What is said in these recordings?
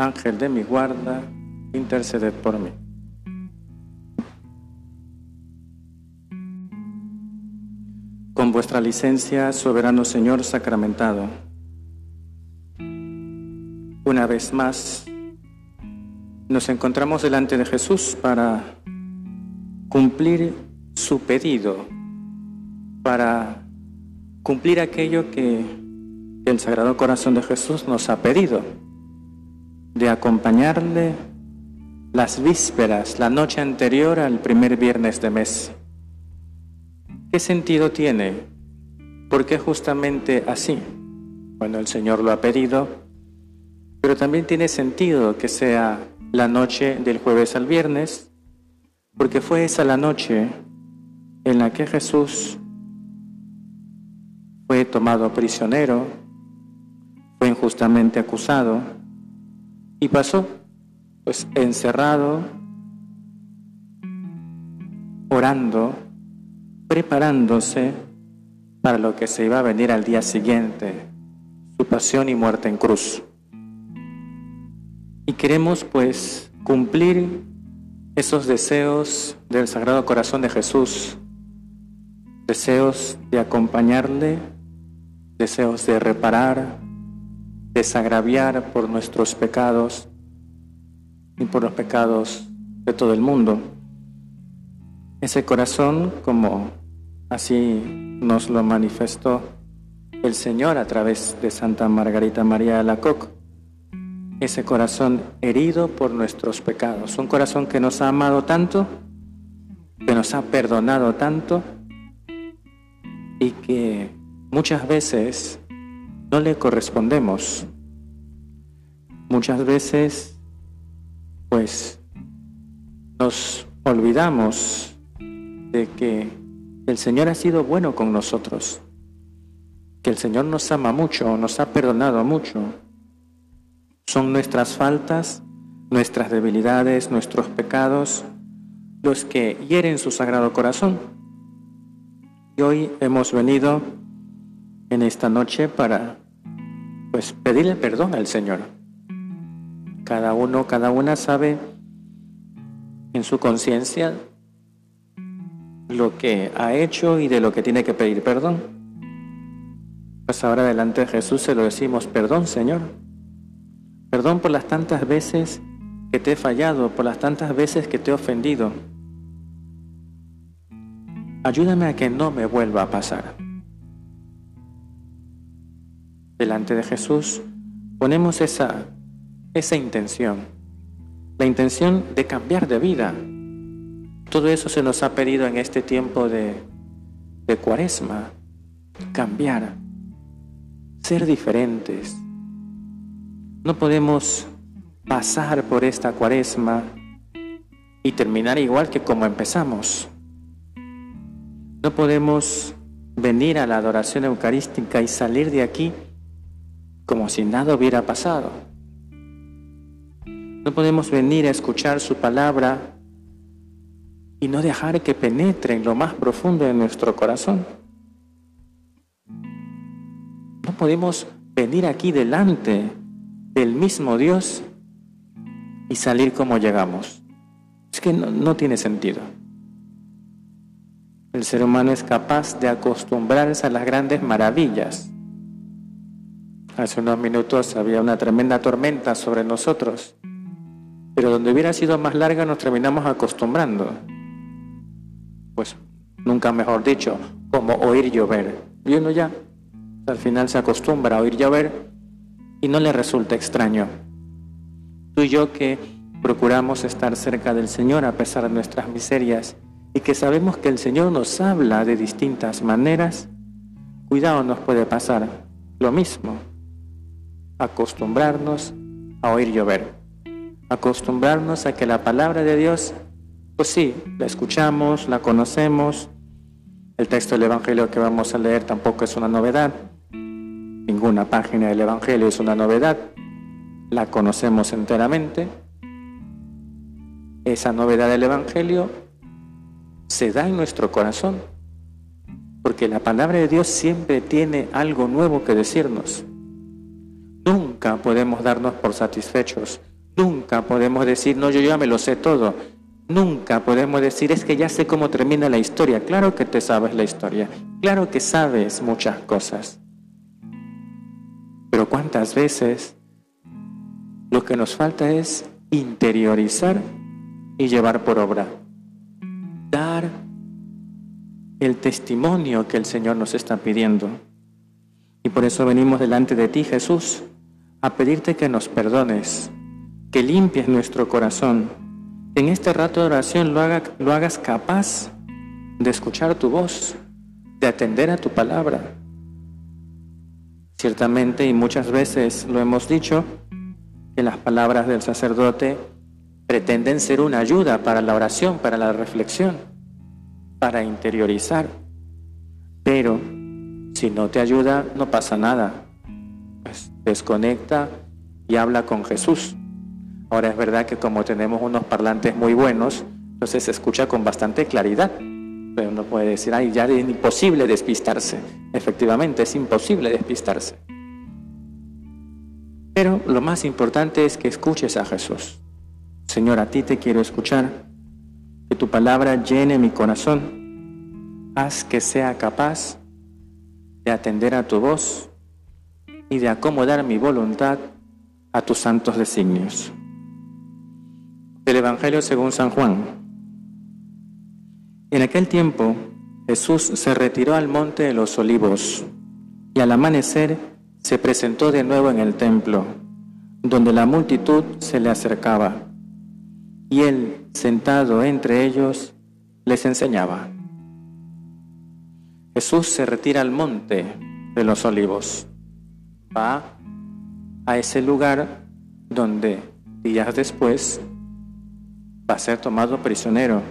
Ángel de mi guarda, interceded por mí. Con vuestra licencia, soberano Señor sacramentado, una vez más nos encontramos delante de Jesús para cumplir su pedido, para cumplir aquello que el Sagrado Corazón de Jesús nos ha pedido, de acompañarle las vísperas, la noche anterior al primer viernes de mes. ¿Qué sentido tiene? ¿Por qué justamente así? Bueno, el Señor lo ha pedido, pero también tiene sentido que sea la noche del jueves al viernes, porque fue esa la noche en la que Jesús fue tomado prisionero, fue injustamente acusado y pasó pues encerrado, orando, preparándose para lo que se iba a venir al día siguiente, su pasión y muerte en cruz. Y queremos pues cumplir esos deseos del Sagrado Corazón de Jesús, deseos de acompañarle, deseos de reparar, desagraviar por nuestros pecados y por los pecados de todo el mundo. Ese corazón, como así nos lo manifestó el Señor a través de Santa Margarita María de Alacoque, ese corazón herido por nuestros pecados, un corazón que nos ha amado tanto, que nos ha perdonado tanto y que muchas veces no le correspondemos. Muchas veces, pues, nos olvidamos de que el Señor ha sido bueno con nosotros, que el Señor nos ama mucho, nos ha perdonado mucho son nuestras faltas, nuestras debilidades, nuestros pecados, los que hieren su sagrado corazón. Y hoy hemos venido en esta noche para pues pedirle perdón al Señor. Cada uno, cada una sabe en su conciencia lo que ha hecho y de lo que tiene que pedir perdón. Pues ahora delante de Jesús se lo decimos, perdón Señor, Perdón por las tantas veces que te he fallado, por las tantas veces que te he ofendido. Ayúdame a que no me vuelva a pasar. Delante de Jesús ponemos esa, esa intención, la intención de cambiar de vida. Todo eso se nos ha pedido en este tiempo de, de cuaresma, cambiar, ser diferentes, no podemos pasar por esta cuaresma y terminar igual que como empezamos. No podemos venir a la adoración eucarística y salir de aquí como si nada hubiera pasado. No podemos venir a escuchar su palabra y no dejar que penetre en lo más profundo de nuestro corazón. No podemos venir aquí delante del mismo Dios y salir como llegamos. Es que no, tiene sentido. El ser humano es capaz de acostumbrarse a las grandes maravillas. Hace unos minutos había una tremenda tormenta sobre nosotros, pero donde hubiera sido más larga nos terminamos acostumbrando. Pues nunca mejor dicho, como oír llover. Y uno ya al final se acostumbra a oír llover y no le resulta extraño. Tú y yo que procuramos estar cerca del Señor a pesar de nuestras miserias y que sabemos que el Señor nos habla de distintas maneras, cuidado nos puede pasar lo mismo, acostumbrarnos a oír llover. acostumbrarnos a que la palabra de Dios, pues sí, la escuchamos, la conocemos. El texto del Evangelio que vamos a leer tampoco es una novedad. Ninguna página del Evangelio es una novedad. La conocemos enteramente. Esa novedad del Evangelio se da en nuestro corazón, porque la palabra de Dios siempre tiene algo nuevo que decirnos. Nunca podemos darnos por satisfechos Nunca podemos decir, no, yo ya me lo sé todo. Nunca podemos decir, es que ya sé cómo termina la historia. Claro que te sabes la historia. Claro que sabes muchas cosas. Pero ¿cuántas veces lo que nos falta es interiorizar y llevar por obra? Dar el testimonio que el Señor nos está pidiendo. Y por eso venimos delante de ti, Jesús, a pedirte que nos perdones que limpies nuestro corazón. En este rato de oración lo, lo hagas capaz de escuchar tu voz, de atender a tu palabra. Ciertamente, y muchas veces lo hemos dicho, que las palabras del sacerdote pretenden ser una ayuda para la oración, para la reflexión, para interiorizar. Pero si no te ayuda, no pasa nada. Desconecta y habla con Jesús. Ahora es verdad que como tenemos unos parlantes muy buenos, entonces se escucha con bastante claridad. Pero uno puede decir, ay, ya es imposible despistarse. Efectivamente, es imposible despistarse. Pero lo más importante es que escuches a Jesús. Señor, a ti te quiero escuchar. Que tu palabra llene mi corazón. Haz que sea capaz de atender a tu voz y de acomodar mi voluntad a tus santos designios. Del Evangelio según San Juan. En aquel tiempo Jesús se retiró al monte de los olivos y al amanecer se presentó de nuevo en el templo, donde la multitud se le acercaba, y él, sentado entre ellos, les enseñaba. Jesús se retira al monte de los olivos, va a ese lugar donde días después va a ser tomado prisionero.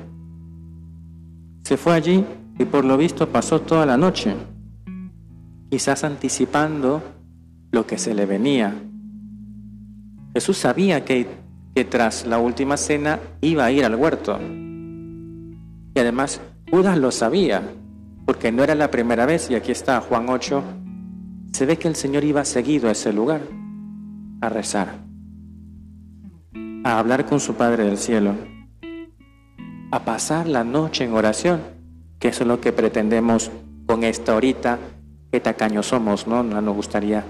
Se fue allí y por lo visto pasó toda la noche, quizás anticipando lo que se le venía. Jesús sabía que, tras la última cena iba a ir al huerto. Y además Judas lo sabía, porque no era la primera vez, y aquí está Juan 8, se ve que el Señor iba seguido a ese lugar a rezar a hablar con su Padre del cielo, a pasar la noche en oración, que eso es lo que pretendemos con esta horita, qué tacaños somos, ¿no? Nos gustaría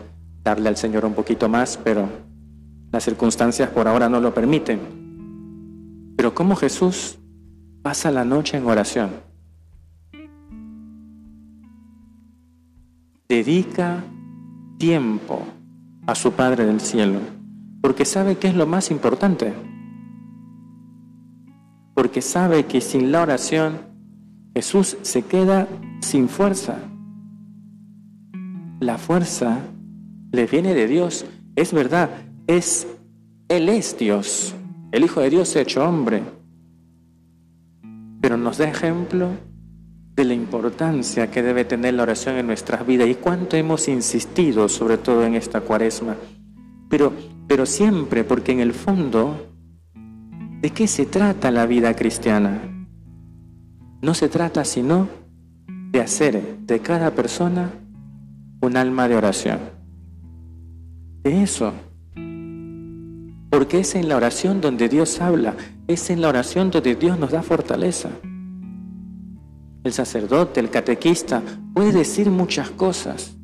darle al Señor un poquito más, pero las circunstancias por ahora no lo permiten. Pero ¿cómo Jesús pasa la noche en oración? Dedica tiempo a su Padre del cielo porque sabe que es lo más importante. Porque sabe que sin la oración Jesús se queda sin fuerza. La fuerza le viene de Dios. Es verdad, es Él es Dios. El Hijo de Dios hecho hombre. Pero nos da ejemplo de la importancia que debe tener la oración en nuestras vidas y cuánto hemos insistido, sobre todo en esta cuaresma. Pero pero siempre porque en el fondo, ¿de qué se trata la vida cristiana? No se trata sino de hacer de cada persona un alma de oración. De eso. Porque es en la oración donde Dios habla, es en la oración donde Dios nos da fortaleza. El sacerdote, el catequista, puede decir muchas cosas,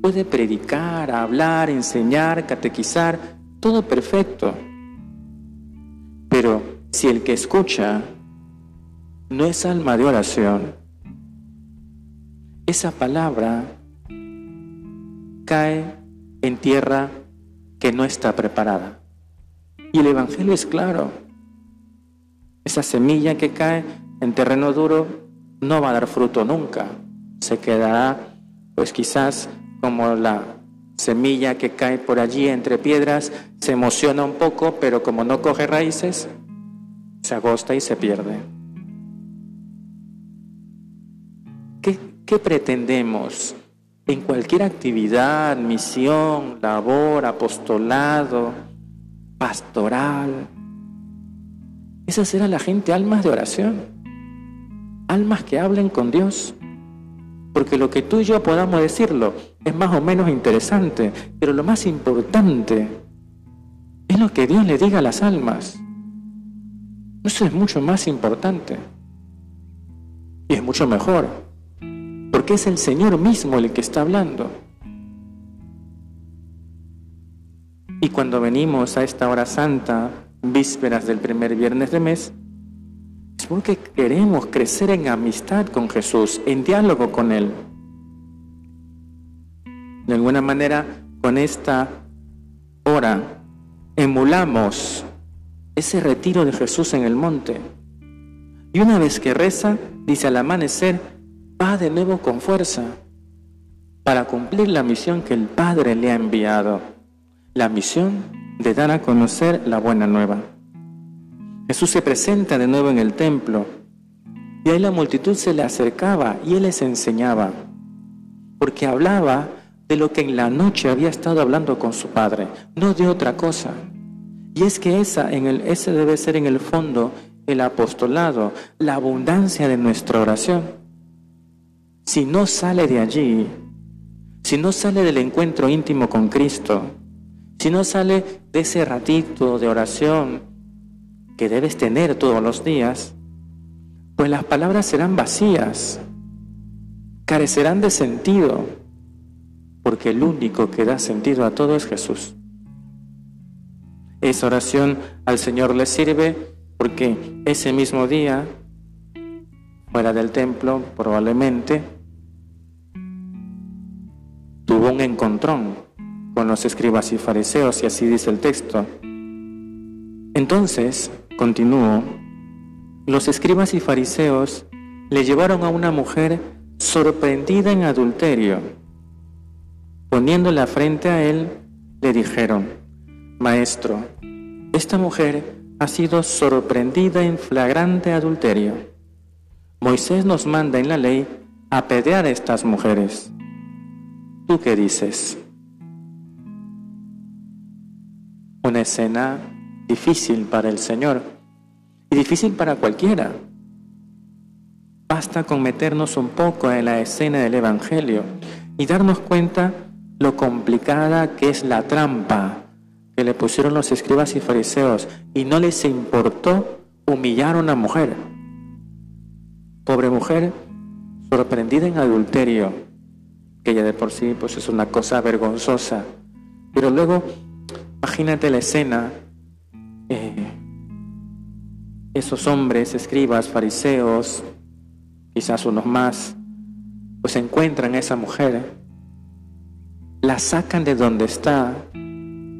Puede predicar, hablar, enseñar, catequizar, todo perfecto. Pero si el que escucha no es alma de oración, esa palabra cae en tierra que no está preparada. Y el Evangelio es claro. Esa semilla que cae en terreno duro no va a dar fruto nunca. Se quedará, pues quizás como la semilla que cae por allí entre piedras, se emociona un poco, pero como no coge raíces, se agosta y se pierde. ¿Qué, qué pretendemos en cualquier actividad, misión, labor, apostolado, pastoral? Es hacer a la gente almas de oración, almas que hablen con Dios. Porque lo que tú y yo podamos decirlo es más o menos interesante, pero lo más importante es lo que Dios le diga a las almas. Eso es mucho más importante. Y es mucho mejor. Porque es el Señor mismo el que está hablando. Y cuando venimos a esta hora santa, vísperas del primer viernes de mes, es porque queremos crecer en amistad con Jesús, en diálogo con Él. De alguna manera, con esta hora, emulamos ese retiro de Jesús en el monte. Y una vez que reza, dice al amanecer, va de nuevo con fuerza para cumplir la misión que el Padre le ha enviado, la misión de dar a conocer la buena nueva. Jesús se presenta de nuevo en el templo y ahí la multitud se le acercaba y él les enseñaba, porque hablaba de lo que en la noche había estado hablando con su padre, no de otra cosa. Y es que esa, en el, ese debe ser en el fondo el apostolado, la abundancia de nuestra oración. Si no sale de allí, si no sale del encuentro íntimo con Cristo, si no sale de ese ratito de oración que debes tener todos los días, pues las palabras serán vacías, carecerán de sentido, porque el único que da sentido a todo es Jesús. Esa oración al Señor le sirve porque ese mismo día, fuera del templo, probablemente, tuvo un encontrón con los escribas y fariseos, y así dice el texto. Entonces, Continúo. Los escribas y fariseos le llevaron a una mujer sorprendida en adulterio. Poniéndola frente a él, le dijeron, Maestro, esta mujer ha sido sorprendida en flagrante adulterio. Moisés nos manda en la ley apedrear a estas mujeres. ¿Tú qué dices? Una escena difícil para el Señor y difícil para cualquiera. Basta con meternos un poco en la escena del Evangelio y darnos cuenta lo complicada que es la trampa que le pusieron los escribas y fariseos y no les importó humillar a una mujer. Pobre mujer, sorprendida en adulterio, que ya de por sí pues es una cosa vergonzosa. Pero luego, imagínate la escena eh, esos hombres, escribas, fariseos, quizás unos más, pues encuentran a esa mujer, la sacan de donde está,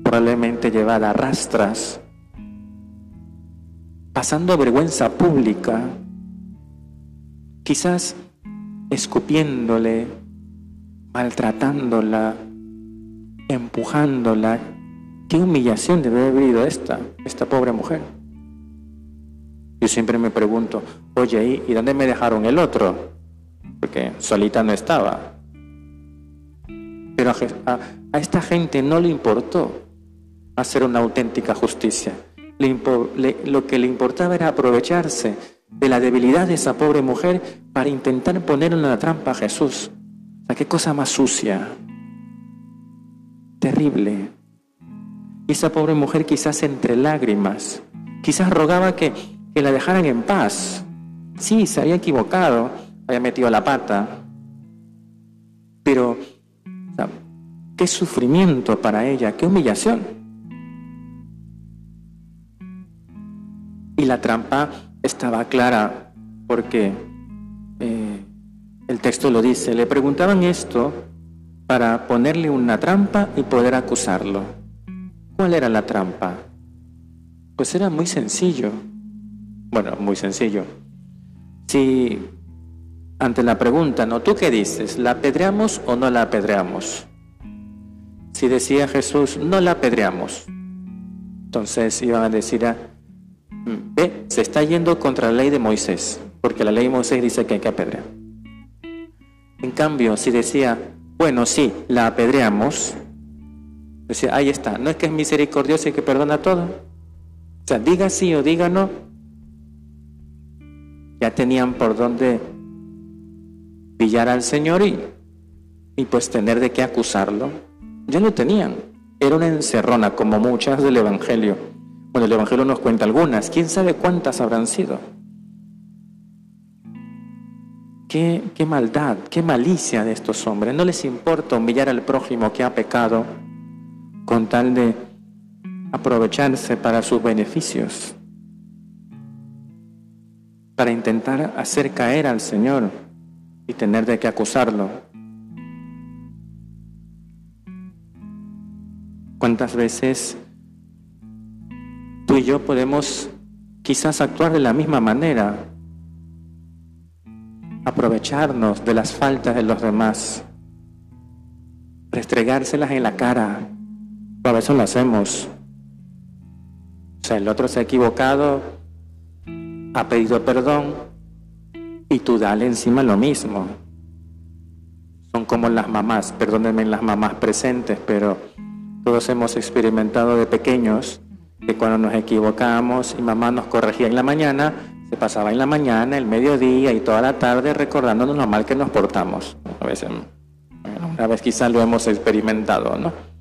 probablemente llevada a rastras, pasando vergüenza pública, quizás escupiéndole, maltratándola, empujándola, Qué humillación debe haber vivido esta, esta pobre mujer. Yo siempre me pregunto, oye, ¿y dónde me dejaron el otro? Porque solita no estaba. Pero a, esta gente no le importó hacer una auténtica justicia. lo que le importaba era aprovecharse de la debilidad de esa pobre mujer para intentar poner en la trampa a Jesús. O sea, qué cosa más sucia, terrible. Esa pobre mujer quizás entre lágrimas, quizás rogaba que, que la dejaran en paz. Sí, se había equivocado, había metido la pata, pero qué sufrimiento para ella, qué humillación. Y la trampa estaba clara porque eh, el texto lo dice, le preguntaban esto para ponerle una trampa y poder acusarlo. ¿Cuál era la trampa? Pues era muy sencillo. Bueno, muy sencillo. Si ante la pregunta, ¿no? ¿Tú qué dices? ¿La apedreamos o no la apedreamos? si decía Jesús, no la apedreamos, entonces iban a decir, ah, ve, se está yendo contra la ley de Moisés, porque la ley de Moisés dice que hay que apedrear. En cambio, si decía, bueno, sí, la apedreamos, decía, ahí está, no es que es misericordioso y que perdona todo. O sea, diga sí o diga no, ya tenían por dónde pillar al Señor y, y pues tener de qué acusarlo. Ya lo tenían. Era una encerrona, como muchas del Evangelio. Bueno, el Evangelio nos cuenta algunas. ¿Quién sabe cuántas habrán sido? Qué, qué maldad, qué malicia de estos hombres. No les importa humillar al prójimo que ha pecado con tal de aprovecharse para sus beneficios para intentar hacer caer al Señor y tener de qué acusarlo. ¿Cuántas veces tú y yo podemos quizás actuar de la misma manera? Aprovecharnos de las faltas de los demás, restregárselas en la cara. A veces lo hacemos. O sea, el otro se ha equivocado, ha pedido perdón y tú dale encima lo mismo. Son como las mamás, perdónenme las mamás presentes, pero todos hemos experimentado de pequeños que cuando nos equivocamos y mamá nos corregía en la mañana, se pasaba en la mañana, el mediodía y toda la tarde recordándonos lo mal que nos portamos. A veces, una vez quizás lo hemos experimentado, ¿no?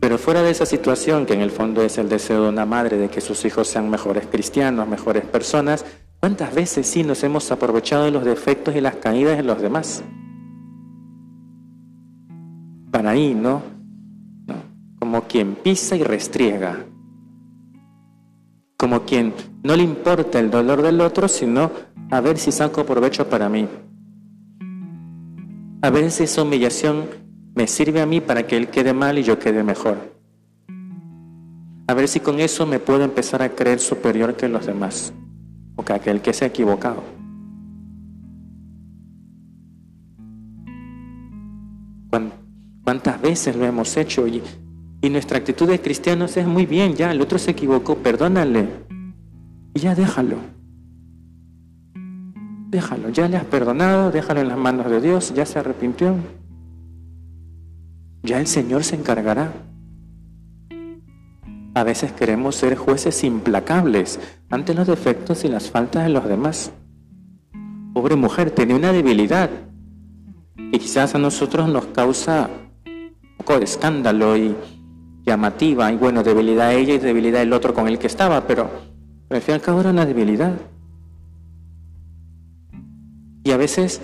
Pero fuera de esa situación, que en el fondo es el deseo de una madre de que sus hijos sean mejores cristianos, mejores personas, ¿cuántas veces sí nos hemos aprovechado de los defectos y las caídas de los demás? Para ahí, ¿no? Como quien pisa y restriega. Como quien no le importa el dolor del otro, sino a ver si saco provecho para mí. A ver si esa humillación me sirve a mí para que él quede mal y yo quede mejor. A ver si con eso me puedo empezar a creer superior que los demás o que aquel que se ha equivocado. ¿Cuántas veces lo hemos hecho? Y, y nuestra actitud de cristianos es muy bien, ya, el otro se equivocó, perdónale. Y ya déjalo. Déjalo, ya le has perdonado, déjalo en las manos de Dios, ya se arrepintió. Ya el Señor se encargará. A veces queremos ser jueces implacables ante los defectos y las faltas de los demás. Pobre mujer, tiene una debilidad y quizás a nosotros nos causa un poco de escándalo y llamativa. Y bueno, debilidad ella y debilidad el otro con el que estaba, pero al fin y al cabo era una debilidad. Y a veces,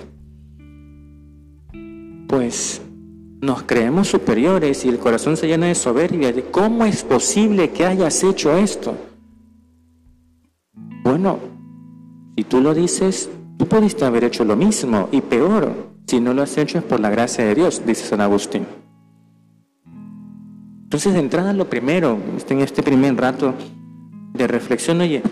pues nos creemos superiores y el corazón se llena de soberbia. De ¿Cómo es posible que hayas hecho esto? Bueno, si tú lo dices, tú pudiste haber hecho lo mismo y peor. Si no lo has hecho es por la gracia de Dios, dice San Agustín. Entonces, de entrada, lo primero, en este primer rato de reflexión, oye,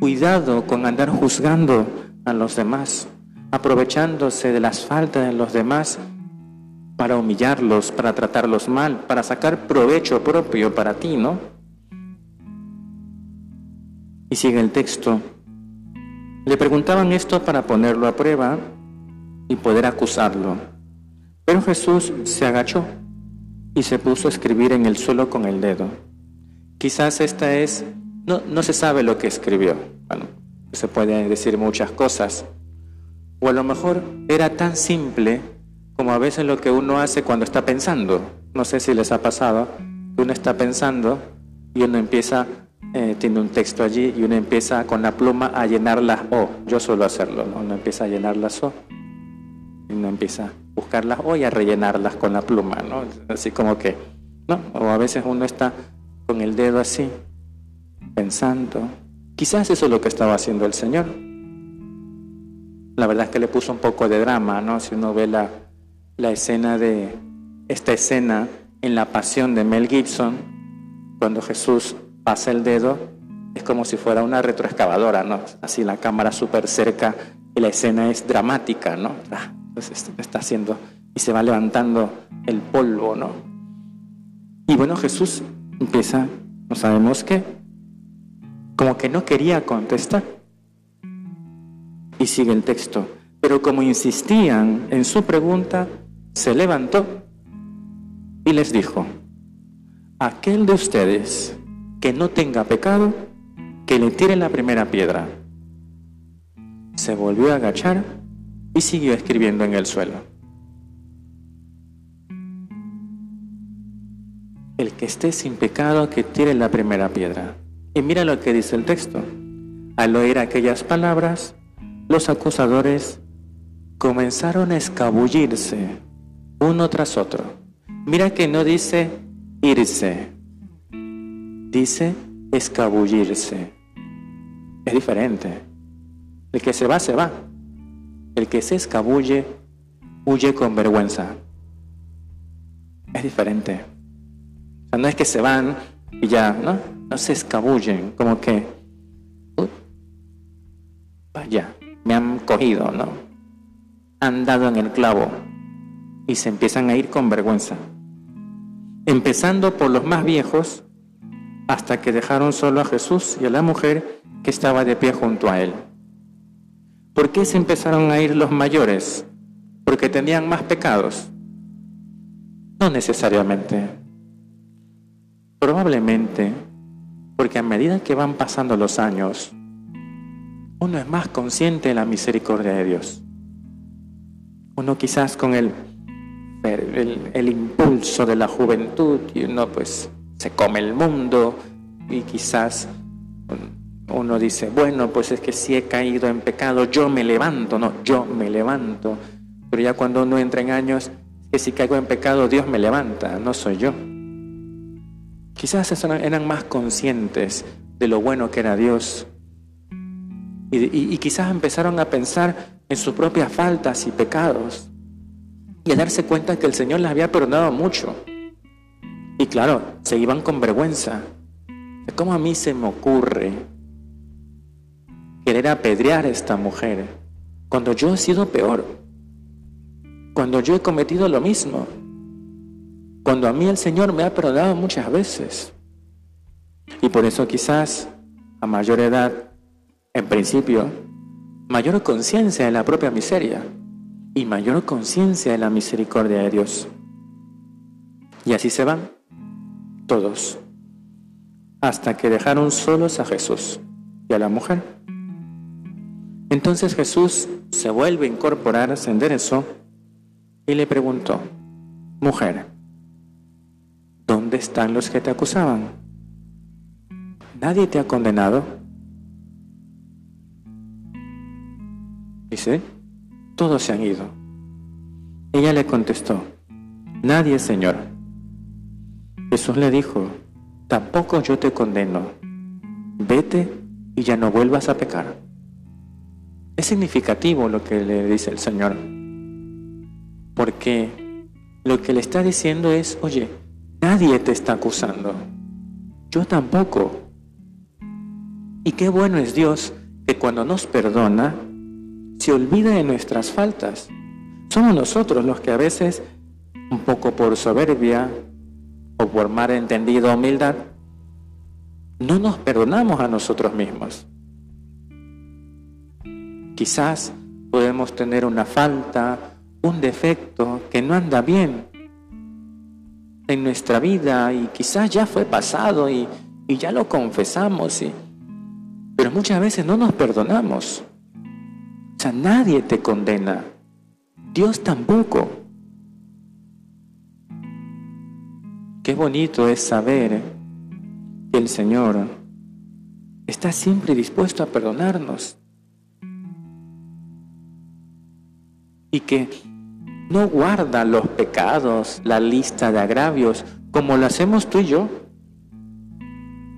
cuidado con andar juzgando a los demás, aprovechándose de las faltas de los demás para humillarlos, para tratarlos mal, para sacar provecho propio para ti, ¿no? Y sigue el texto. Le preguntaban esto para ponerlo a prueba y poder acusarlo. Pero Jesús se agachó y se puso a escribir en el suelo con el dedo. Quizás esta es, no, no se sabe lo que escribió. Bueno, se pueden decir muchas cosas. O a lo mejor era tan simple como a veces lo que uno hace cuando está pensando. No sé si les ha pasado, uno está pensando y uno empieza, eh, tiene un texto allí y uno empieza con la pluma a llenar las O. Yo suelo hacerlo, ¿no? uno empieza a llenar las O y uno empieza a buscar las O y a rellenarlas con la pluma, ¿no? Así como que, ¿no? O a veces uno está con el dedo así, pensando. Quizás eso es lo que estaba haciendo el Señor. La verdad es que le puso un poco de drama, ¿no? Si uno ve la, la escena de esta escena en la pasión de Mel Gibson, cuando Jesús pasa el dedo, es como si fuera una retroexcavadora, ¿no? Así la cámara súper cerca y la escena es dramática, ¿no? Ah, pues está haciendo y se va levantando el polvo, ¿no? Y bueno, Jesús empieza, no sabemos qué, como que no quería contestar. Y sigue el texto. Pero como insistían en su pregunta, se levantó y les dijo, aquel de ustedes que no tenga pecado, que le tire la primera piedra. Se volvió a agachar y siguió escribiendo en el suelo. El que esté sin pecado, que tire la primera piedra. Y mira lo que dice el texto. Al oír aquellas palabras, los acusadores comenzaron a escabullirse uno tras otro. Mira que no dice irse, dice escabullirse. Es diferente. El que se va, se va. El que se escabulle, huye con vergüenza. Es diferente. O sea, no es que se van y ya, ¿no? No se escabullen, como que, vaya, me han cogido, ¿no? Han dado en el clavo y se empiezan a ir con vergüenza. Empezando por los más viejos hasta que dejaron solo a Jesús y a la mujer que estaba de pie junto a él. ¿Por qué se empezaron a ir los mayores? ¿Porque tenían más pecados? No necesariamente. Probablemente porque a medida que van pasando los años, uno es más consciente de la misericordia de Dios. Uno quizás con el, el, el impulso de la juventud y uno pues se come el mundo y quizás uno dice, bueno, pues es que si he caído en pecado, yo me levanto, no, yo me levanto. Pero ya cuando uno entra en años, que si caigo en pecado, Dios me levanta, no soy yo. Quizás eran más conscientes de lo bueno que era Dios. Y, y quizás empezaron a pensar en sus propias faltas y pecados. Y darse cuenta que el Señor les había perdonado mucho. Y claro, se iban con vergüenza. ¿Cómo a mí se me ocurre querer apedrear a esta mujer cuando yo he sido peor? Cuando yo he cometido lo mismo. Cuando a mí el Señor me ha perdonado muchas veces. Y por eso quizás a mayor edad, en principio, mayor conciencia de la propia miseria y mayor conciencia de la misericordia de Dios. Y así se van todos, hasta que dejaron solos a Jesús y a la mujer. Entonces Jesús se vuelve a incorporar, se enderezó y le preguntó, mujer, ¿dónde están los que te acusaban? ¿Nadie te ha condenado? Dice, todos se han ido. Ella le contestó, nadie, Señor. Jesús le dijo, tampoco yo te condeno, vete y ya no vuelvas a pecar. Es significativo lo que le dice el Señor, porque lo que le está diciendo es, oye, nadie te está acusando, yo tampoco. Y qué bueno es Dios que cuando nos perdona, se olvida de nuestras faltas. Somos nosotros los que a veces, un poco por soberbia, o por mal entendido humildad, no nos perdonamos a nosotros mismos. Quizás podemos tener una falta, un defecto que no anda bien en nuestra vida y quizás ya fue pasado y, ya lo confesamos, pero muchas veces no nos perdonamos. O sea, nadie te condena, Dios tampoco. Qué bonito es saber que el Señor está siempre dispuesto a perdonarnos y que no guarda los pecados, la lista de agravios, como lo hacemos tú y yo,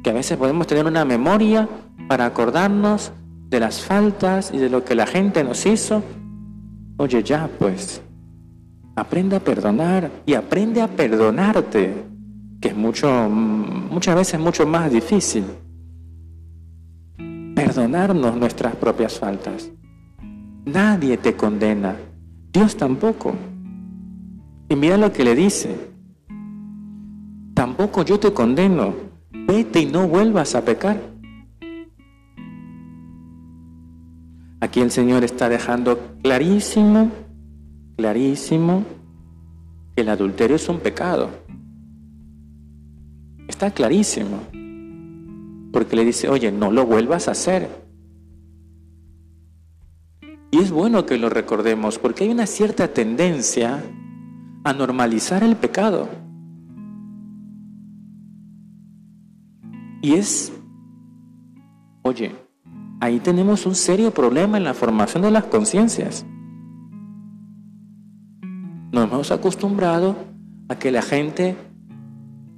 que a veces podemos tener una memoria para acordarnos de las faltas y de lo que la gente nos hizo. Oye, ya pues, aprende a perdonar y aprende a perdonarte que es mucho, muchas veces mucho más difícil. Perdonarnos nuestras propias faltas. Nadie te condena, Dios tampoco. Y mira lo que le dice. Tampoco yo te condeno. Vete y no vuelvas a pecar. Aquí el Señor está dejando clarísimo, clarísimo, que el adulterio es un pecado. Está clarísimo. Porque le dice, oye, no lo vuelvas a hacer. Y es bueno que lo recordemos porque hay una cierta tendencia a normalizar el pecado. Y es, oye, ahí tenemos un serio problema en la formación de las conciencias. Nos hemos acostumbrado a que la gente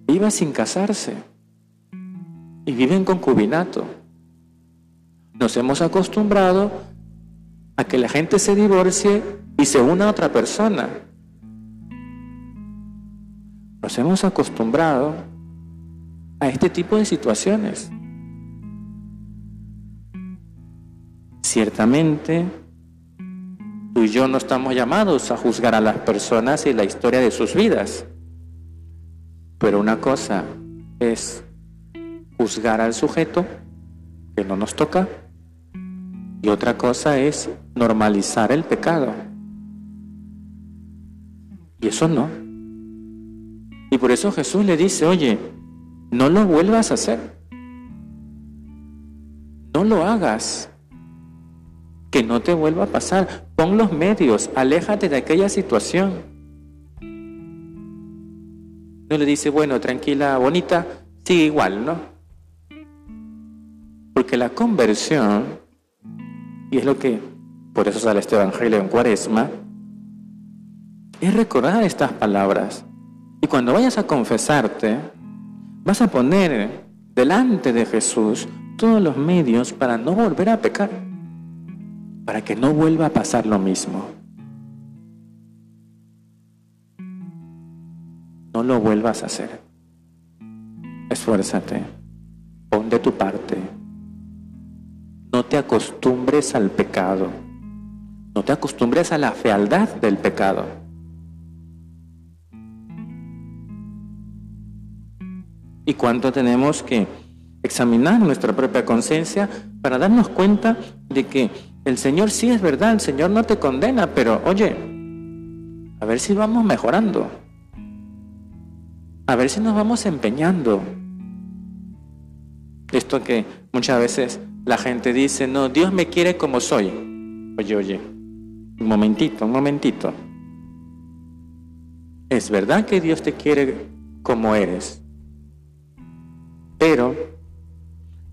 viva sin casarse y vive en concubinato. Nos hemos acostumbrado a que la gente se divorcie y se una a otra persona. Nos hemos acostumbrado a este tipo de situaciones. Ciertamente, tú y yo no estamos llamados a juzgar a las personas y la historia de sus vidas. Pero una cosa es juzgar al sujeto, que no nos toca, y otra cosa es normalizar el pecado. Y eso no. Y por eso Jesús le dice, oye, no lo vuelvas a hacer. No lo hagas. Que no te vuelva a pasar. Pon los medios, aléjate de aquella situación. No le dice, bueno, tranquila, bonita, sigue igual, ¿no? Porque la conversión y es lo que, por eso sale este Evangelio en Cuaresma, es recordar estas palabras. Y cuando vayas a confesarte, vas a poner delante de Jesús todos los medios para no volver a pecar, para que no vuelva a pasar lo mismo. No lo vuelvas a hacer. Esfuérzate, pon de tu parte no te acostumbres al pecado. No te acostumbres a la fealdad del pecado. Y cuánto tenemos que examinar nuestra propia conciencia para darnos cuenta de que el Señor sí es verdad, el Señor no te condena, pero oye, a ver si vamos mejorando. A ver si nos vamos empeñando. Esto que muchas veces la gente dice, no, Dios me quiere como soy. Oye, oye, un momentito, un momentito. Es verdad que Dios te quiere como eres, pero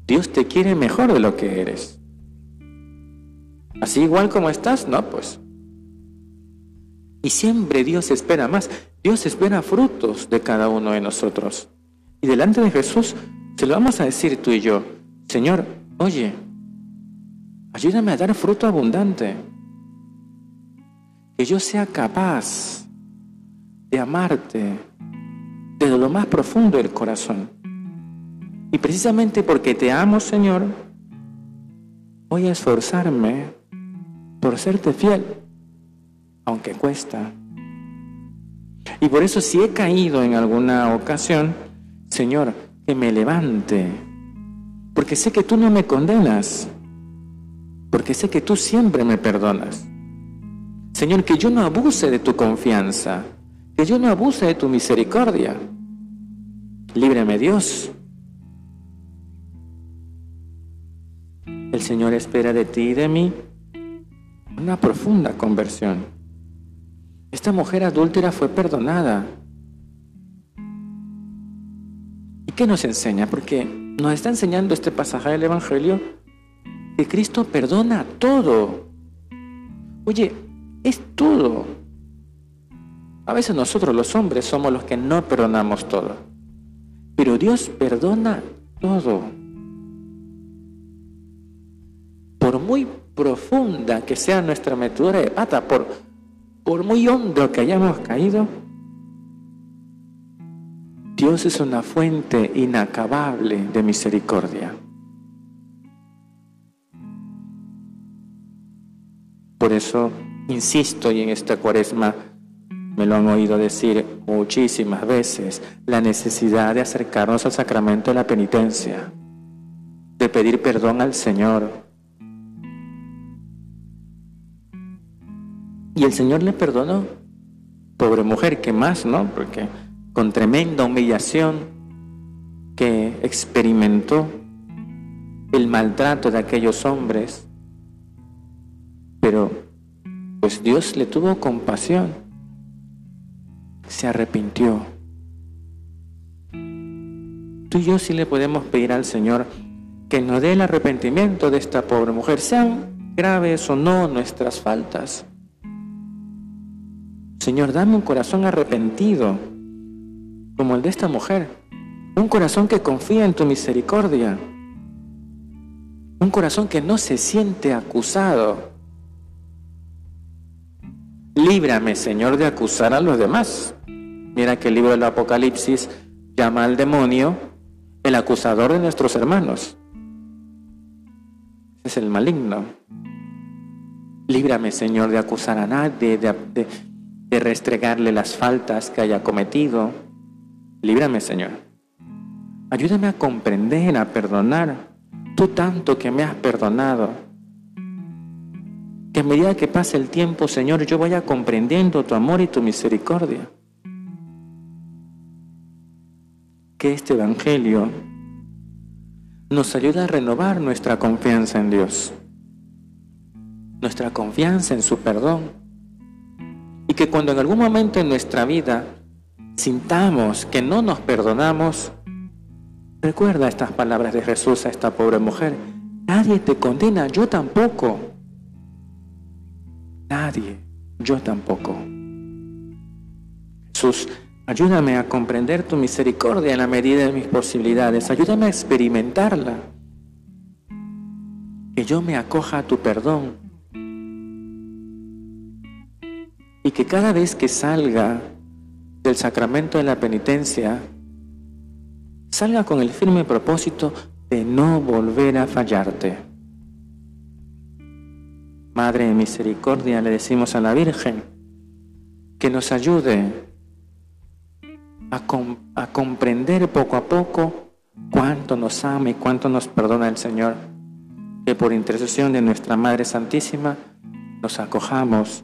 Dios te quiere mejor de lo que eres. Así igual como estás, no, pues. Y siempre Dios espera más. Dios espera frutos de cada uno de nosotros. Y delante de Jesús se lo vamos a decir tú y yo, Señor, Oye, ayúdame a dar fruto abundante. Que yo sea capaz de amarte desde lo más profundo del corazón. Y precisamente porque te amo, Señor, voy a esforzarme por serte fiel, aunque cuesta. Y por eso si he caído en alguna ocasión, Señor, que me levante porque sé que tú no me condenas, porque sé que tú siempre me perdonas. Señor, que yo no abuse de tu confianza, que yo no abuse de tu misericordia. Líbreme Dios. El Señor espera de ti y de mí una profunda conversión. Esta mujer adúltera fue perdonada. ¿Y qué nos enseña? Porque nos está enseñando este pasaje del Evangelio que Cristo perdona todo. Oye, es todo. A veces nosotros los hombres somos los que no perdonamos todo. Pero Dios perdona todo. Por muy profunda que sea nuestra metedura de pata, por, por muy hondo que hayamos caído, Dios es una fuente inacabable de misericordia. Por eso insisto y en esta cuaresma, me lo han oído decir muchísimas veces, la necesidad de acercarnos al sacramento de la penitencia, de pedir perdón al Señor. Y el Señor le perdonó. Pobre mujer, ¿qué más, no? Porque con tremenda humillación que experimentó el maltrato de aquellos hombres, pero pues Dios le tuvo compasión, se arrepintió. Tú y yo sí le podemos pedir al Señor que nos dé el arrepentimiento de esta pobre mujer, sean graves o no nuestras faltas. Señor, dame un corazón arrepentido, como el de esta mujer, un corazón que confía en tu misericordia, un corazón que no se siente acusado. Líbrame, Señor, de acusar a los demás. Mira que el libro del Apocalipsis llama al demonio el acusador de nuestros hermanos es el maligno. Líbrame, Señor, de acusar a nadie, de, restregarle las faltas que haya cometido. Líbrame, Señor. Ayúdame a comprender, a perdonar. Tú tanto que me has perdonado. Que a medida que pase el tiempo, Señor, yo vaya comprendiendo tu amor y tu misericordia. Que este Evangelio nos ayuda a renovar nuestra confianza en Dios, nuestra confianza en su perdón. Y que cuando en algún momento en nuestra vida sintamos que no nos perdonamos, recuerda estas palabras de Jesús a esta pobre mujer. Nadie te condena, yo tampoco. Nadie, yo tampoco. Jesús Ayúdame a comprender tu misericordia en la medida de mis posibilidades. Ayúdame a experimentarla. Que yo me acoja a tu perdón. Y que cada vez que salga del sacramento de la penitencia, salga con el firme propósito de no volver a fallarte. Madre de misericordia, le decimos a la Virgen que nos ayude a, comprender poco a poco cuánto nos ama y cuánto nos perdona el Señor. Que por intercesión de nuestra Madre Santísima nos acojamos